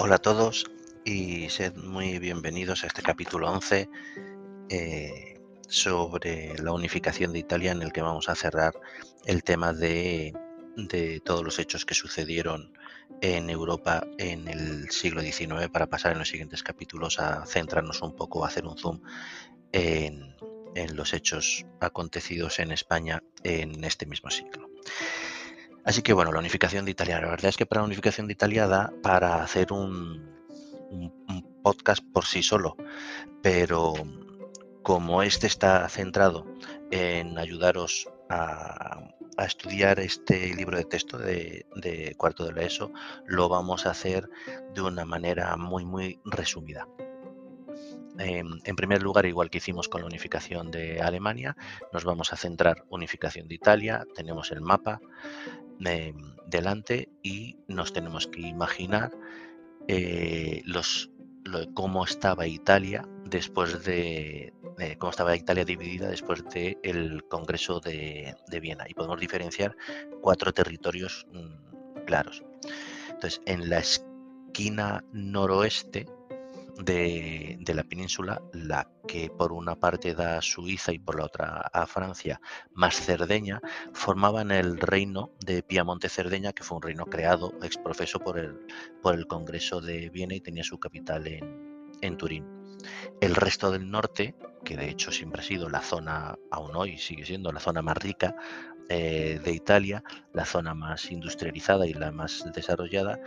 Hola a todos y sed muy bienvenidos a este capítulo 11 eh, sobre la unificación de Italia en el que vamos a cerrar el tema de, de, todos los hechos que sucedieron en Europa en el siglo XIX para pasar en los siguientes capítulos a centrarnos un poco, a hacer un zoom en, en los hechos acontecidos en España en este mismo siglo. Así que bueno, la unificación de Italia. La verdad es que para la unificación de Italia da para hacer un, podcast por sí solo, pero como este está centrado en ayudaros a, estudiar este libro de texto de, cuarto de la ESO, lo vamos a hacer de una manera muy, muy resumida. Eh, en primer lugar, igual que hicimos con la unificación de Alemania, nos vamos a centrar unificación de Italia, tenemos el mapa eh, delante y nos tenemos que imaginar eh, cómo estaba Italia después de, de, cómo estaba Italia dividida después del de Congreso de, Viena y podemos diferenciar cuatro territorios mmm, claros. Entonces, en la esquina noroeste de, de, la península, la que por una parte da a Suiza y por la otra a Francia, más Cerdeña, formaban el reino de Piamonte-Cerdeña, que fue un reino creado exprofeso por el, por el Congreso de Viena y tenía su capital en, en Turín. El resto del norte, que de hecho siempre ha sido la zona, aún hoy sigue siendo la zona más rica eh, de Italia, la zona más industrializada y la más desarrollada,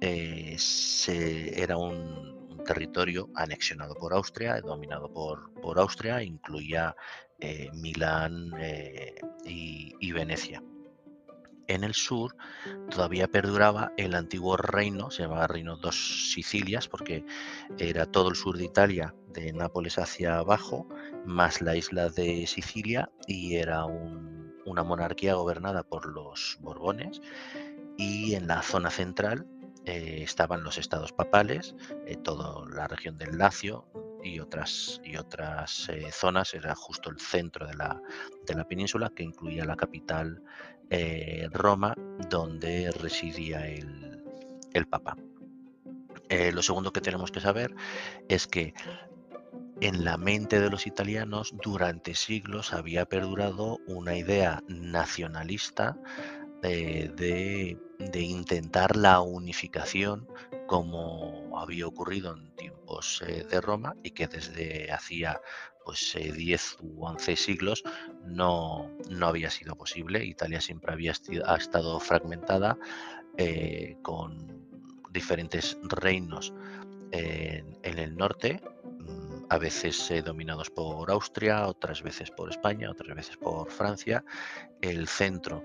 eh, se, era un, territorio anexionado por Austria, dominado por, por Austria, incluía eh, Milán eh, y, Venecia. En el sur todavía perduraba el antiguo reino, se llamaba Reino dos Sicilias, porque era todo el sur de Italia, de Nápoles hacia abajo, más la isla de Sicilia, y era un, una monarquía gobernada por los Borbones. Y en la zona central eh, estaban los estados papales, eh, toda la región del Lacio y otras, y otras eh, zonas, era justo el centro de la, de la, península que incluía la capital Roma, donde residía el, el Papa. Lo segundo que tenemos que saber es que en la mente de los italianos durante siglos había perdurado una idea nacionalista eh, de, intentar la unificación como había ocurrido en tiempos eh, de Roma y que desde hacía pues eh, 10 u 11 siglos no, no, había sido posible. Italia siempre había ha estado fragmentada eh, con diferentes reinos en, el norte, mm, a veces eh, dominados por Austria, otras veces por España, otras veces por Francia, el centro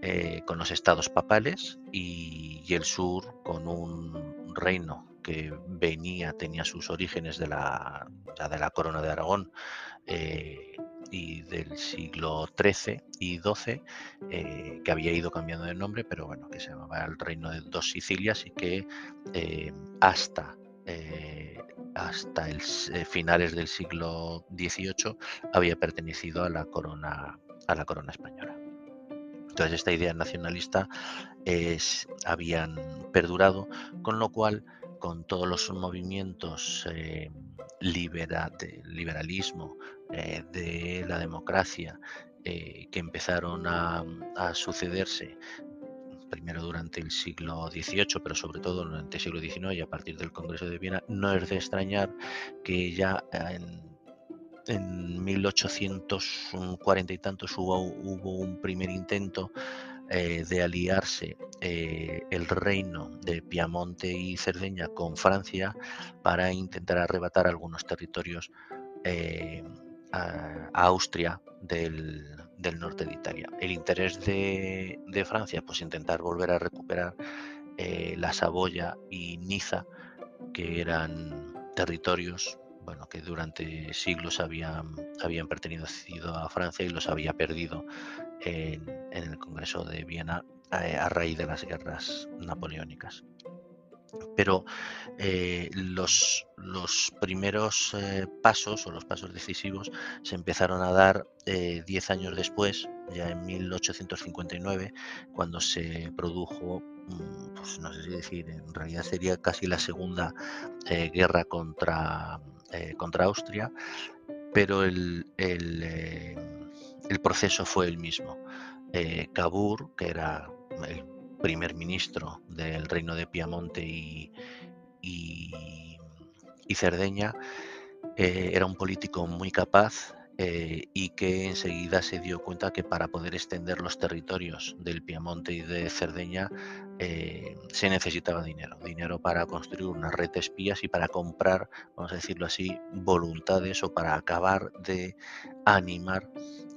eh, con los estados papales y, el sur con un reino que venía, tenía sus orígenes de la, de la corona de Aragón eh, y del siglo XIII y XII, eh, que había ido cambiando de nombre, pero bueno, que se llamaba el reino de dos Sicilias y que hasta hasta el, finales del siglo XVIII había pertenecido a la corona a la corona española. Entonces esta idea nacionalista es, habían perdurado, con lo cual con todos los movimientos eh, liberalismo, eh, de la democracia, eh, que empezaron a, a, sucederse primero durante el siglo XVIII, pero sobre todo durante el siglo XIX y a partir del Congreso de Viena, no es de extrañar que ya en en 1840 y tantos hubo, un primer intento eh, de aliarse eh, el reino de Piamonte y Cerdeña con Francia para intentar arrebatar algunos territorios eh, a, Austria del, norte de Italia. El interés de, de, Francia, pues intentar volver a recuperar la Saboya y Niza, que eran territorios bueno, que durante siglos habían, habían pertenecido a Francia y los había perdido en, el Congreso de Viena a, eh, a, raíz de las guerras napoleónicas. Pero eh, los, los, primeros eh, pasos o los pasos decisivos se empezaron a dar eh, diez años después, ya en 1859, cuando se produjo mm, pues no sé si decir, en realidad sería casi la segunda eh, guerra contra, eh, contra Austria, pero el, el, proceso fue el mismo. Cabur, que era el primer ministro del reino de Piamonte y, y, y Cerdeña, era un político muy capaz, eh, y que enseguida se dio cuenta que para poder extender los territorios del Piamonte y de Cerdeña eh, se necesitaba dinero, dinero para construir una red de espías y para comprar, vamos a decirlo así, voluntades o para acabar de animar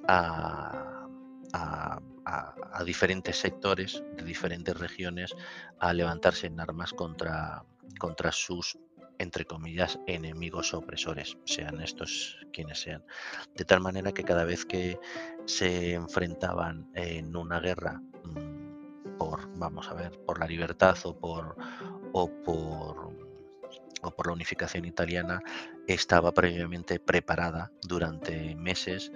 a, a diferentes sectores de diferentes regiones a levantarse en armas contra, contra sus entre comillas, enemigos opresores, sean estos quienes sean. De tal manera que cada vez que se enfrentaban en una guerra mm, por, vamos a ver, por la libertad o por, o por, o por la unificación italiana, estaba previamente preparada durante meses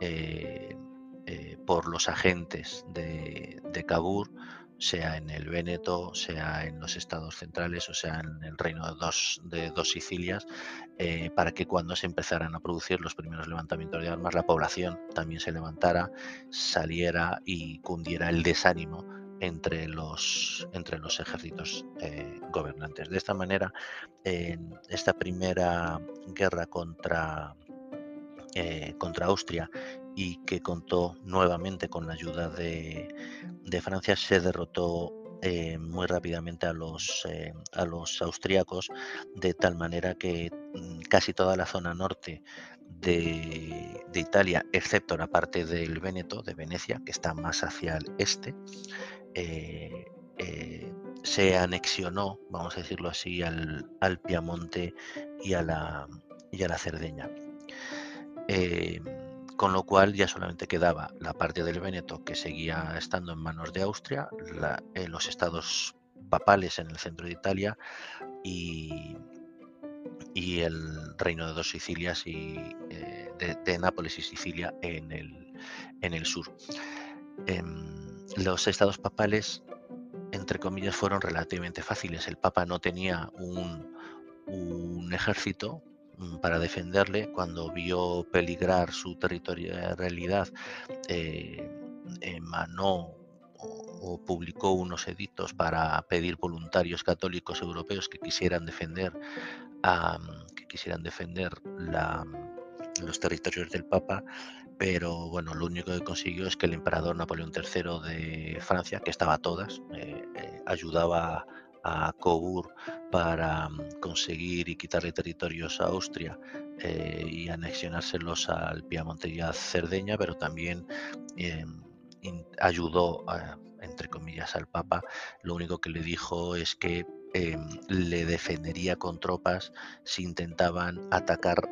eh, eh, por los agentes de, de sea en el Véneto, sea en los estados centrales o sea en el reino de dos, de dos Sicilias, eh, para que cuando se empezaran a producir los primeros levantamientos de armas, la población también se levantara, saliera y cundiera el desánimo entre los, entre los ejércitos eh, gobernantes. De esta manera, en esta primera guerra contra, eh, contra Austria y que contó nuevamente con la ayuda de, Francia, se derrotó eh, muy rápidamente a los, eh, austríacos, de tal manera que mm, casi toda la zona norte de, Italia, excepto la parte del Véneto, de Venecia, que está más hacia el este, eh, se anexionó, vamos a decirlo así, al, al Piamonte y a la, y a la Cerdeña con lo cual ya solamente quedaba la parte del Véneto que seguía estando en manos de Austria, eh, los estados papales en el centro de Italia y, el reino de dos Sicilias y eh, de, Nápoles y Sicilia en el, en el sur. Em, los estados papales, entre comillas, fueron relativamente fáciles. El Papa no tenía un, un ejército para defenderle cuando vio peligrar su territorialidad, eh, emanó o, publicó unos edictos para pedir voluntarios católicos europeos que quisieran defender, que quisieran defender los territorios del Papa, pero bueno, lo único que consiguió es que el emperador Napoleón III de Francia, que estaba a todas, eh, eh, ayudaba a Coburg para mm, conseguir y quitarle territorios a Austria eh, y anexionárselos al Piamonte y a Cerdeña, pero también em, ayudó, entre comillas, al Papa. Lo único que le dijo es que le defendería con tropas si intentaban atacar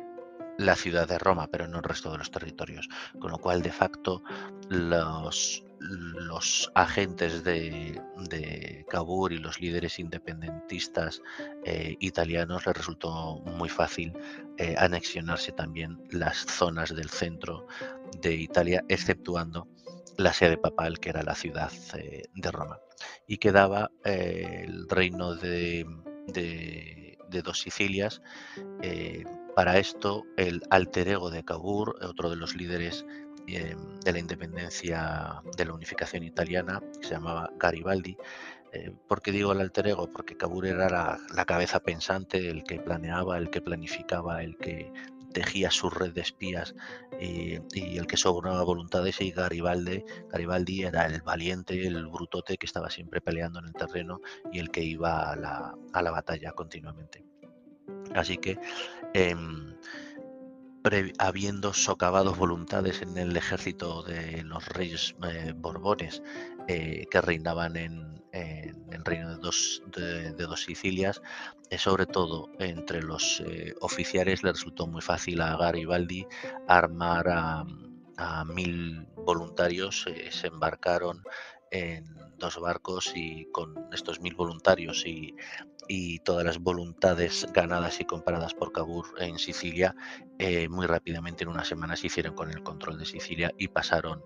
la ciudad de Roma, pero no el resto de los territorios. Con lo cual, de facto, los, los agentes de, de, Cabur y los líderes independentistas eh, italianos les resultó muy fácil eh, anexionarse también las zonas del centro de Italia, exceptuando la sede papal, que era la ciudad eh, de Roma. Y quedaba el reino de, de, de dos Sicilias para esto, el alter ego de Cabur, otro de los líderes eh, de la independencia, de la unificación italiana, que se llamaba Garibaldi. Eh, ¿Por qué digo el alter ego? Porque Cabur era la, cabeza pensante, el que planeaba, el que planificaba, el que tejía su red de espías y, el que sobornaba voluntades y Garibaldi, Garibaldi era el valiente, el brutote que estaba siempre peleando en el terreno y el que iba a la, a la batalla continuamente. Así que, em, habiendo socavado voluntades en el ejército de los reyes eh, borbones eh, que reinaban en, el reino de dos, de, dos Sicilias, eh, sobre todo entre los oficiales le resultó muy fácil a Garibaldi armar a mil voluntarios, se embarcaron en dos barcos y con estos mil voluntarios y, todas las voluntades ganadas y comparadas por Cabur en Sicilia, eh, muy rápidamente en una semana se hicieron con el control de Sicilia y pasaron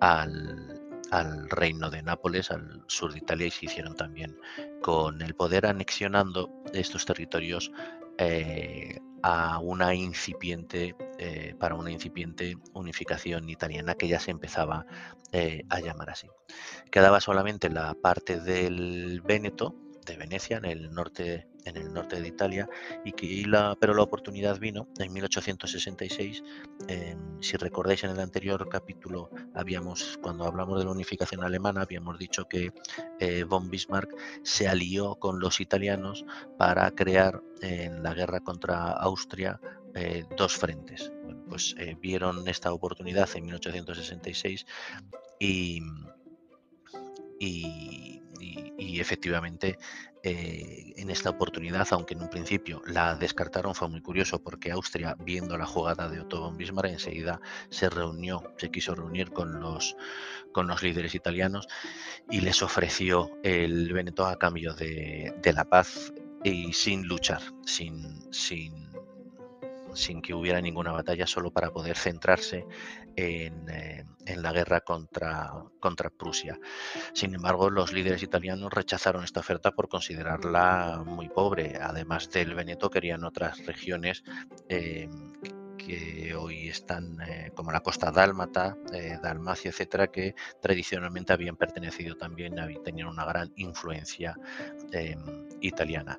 al, al reino de Nápoles, al sur de Italia, y se hicieron también con el poder anexionando estos territorios eh, a una incipiente, eh, para una incipiente unificación italiana que ya se empezaba eh, a llamar así. Quedaba solamente la parte del Véneto, de Venecia, en el norte, en el norte de Italia, y que la, pero la oportunidad vino en 1866. si recordáis en el anterior capítulo, habíamos, cuando hablamos de la unificación alemana, habíamos dicho que eh, von Bismarck se alió con los italianos para crear en la guerra contra Austria eh, dos frentes. pues eh, vieron esta oportunidad en 1866 y, y y, efectivamente eh, en esta oportunidad, aunque en un principio la descartaron, fue muy curioso porque Austria, viendo la jugada de Otto von Bismarck, enseguida se reunió, se quiso reunir con los, con los líderes italianos y les ofreció el Veneto a cambio de, de la paz y sin luchar, sin, sin sin que hubiera ninguna batalla, solo para poder centrarse en, eh, la guerra contra, contra, Prusia. Sin embargo, los líderes italianos rechazaron esta oferta por considerarla muy pobre. Además del Veneto, querían otras regiones eh, que hoy están eh, como la costa dálmata, Dalmacia, etcétera, que tradicionalmente habían pertenecido también, tenían una gran influencia italiana.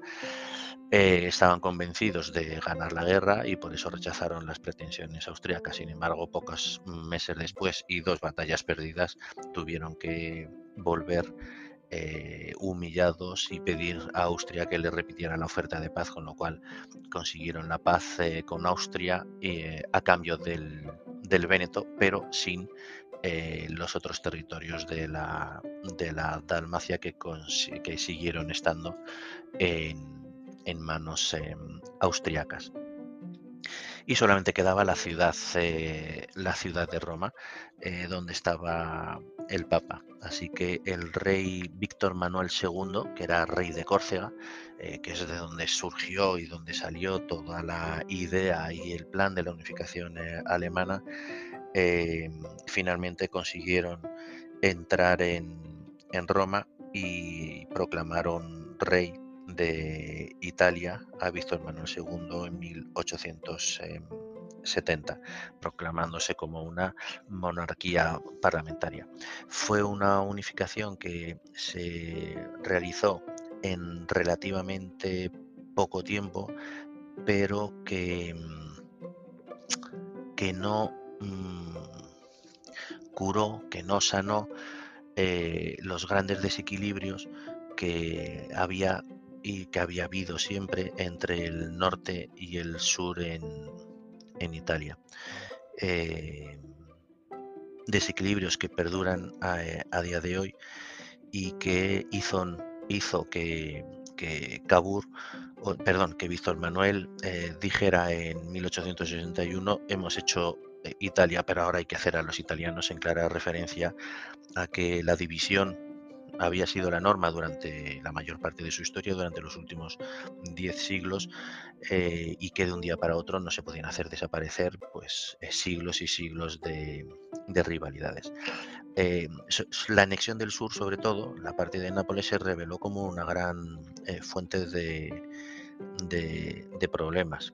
Eh, estaban convencidos de ganar la guerra y por eso rechazaron las pretensiones austríacas. Sin embargo, pocos meses después y dos batallas perdidas tuvieron que volver eh, humillados y pedir a Austria que le repitiera la oferta de paz, con lo cual consiguieron la paz eh, con Austria a cambio del, Véneto, pero sin los otros territorios de la, de la Dalmacia que, siguieron estando en, manos austriacas. Y solamente quedaba la ciudad, eh, la ciudad de Roma, eh, donde estaba el Papa. Así que el rey Víctor Manuel II, que era rey de Córcega, eh, que es de donde surgió y donde salió toda la idea y el plan de la unificación alemana, em, finalmente consiguieron entrar en, en Roma y proclamaron rey de Italia a Víctor Manuel II en 1870, proclamándose como una monarquía parlamentaria. Fue una unificación que se realizó en relativamente poco tiempo, pero que, que no mm, curó, que no sanó eh, los grandes desequilibrios que había y que había habido siempre entre el norte y el sur en, Italia. Eh, desequilibrios que perduran a, día de hoy y que hizo, que, que Cabur, perdón, que Víctor Manuel eh, dijera en 1861 hemos hecho eh, Italia, pero ahora hay que hacer a los italianos en clara referencia a que la división había sido la norma durante la mayor parte de su historia, durante los últimos 10 siglos, eh, y que de un día para otro no se podían hacer desaparecer pues, eh, siglos y siglos de, rivalidades. Eh, la anexión del sur, sobre todo, la parte de Nápoles, se reveló como una gran fuente de, de problemas.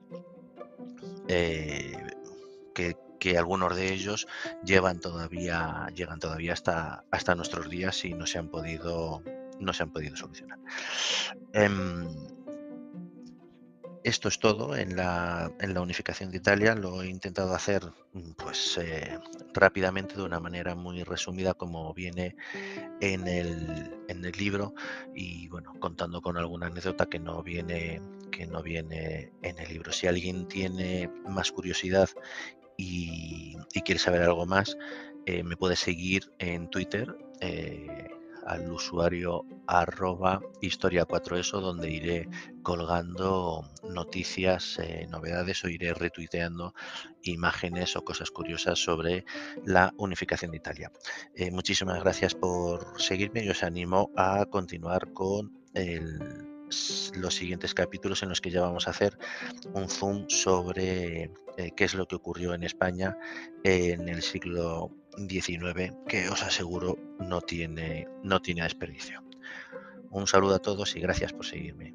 que que algunos de ellos llevan todavía, llegan todavía hasta, hasta nuestros días y no se han podido, no se han podido solucionar. Em, esto es todo en la, en la, unificación de Italia. Lo he intentado hacer pues eh, rápidamente de una manera muy resumida como viene en el, en el libro y bueno contando con alguna anécdota que no viene que no viene en el libro. Si alguien tiene más curiosidad y, quieres saber algo más, eh, me puedes seguir en Twitter eh, al usuario arroba historia4eso donde iré colgando noticias, eh, novedades o iré retuiteando imágenes o cosas curiosas sobre la unificación de Italia. muchísimas gracias por seguirme y os animo a continuar con el los siguientes capítulos en los que ya vamos a hacer un zoom sobre eh, qué es lo que ocurrió en España en el siglo XIX que os aseguro no tiene, no tiene desperdicio. Un saludo a todos y gracias por seguirme.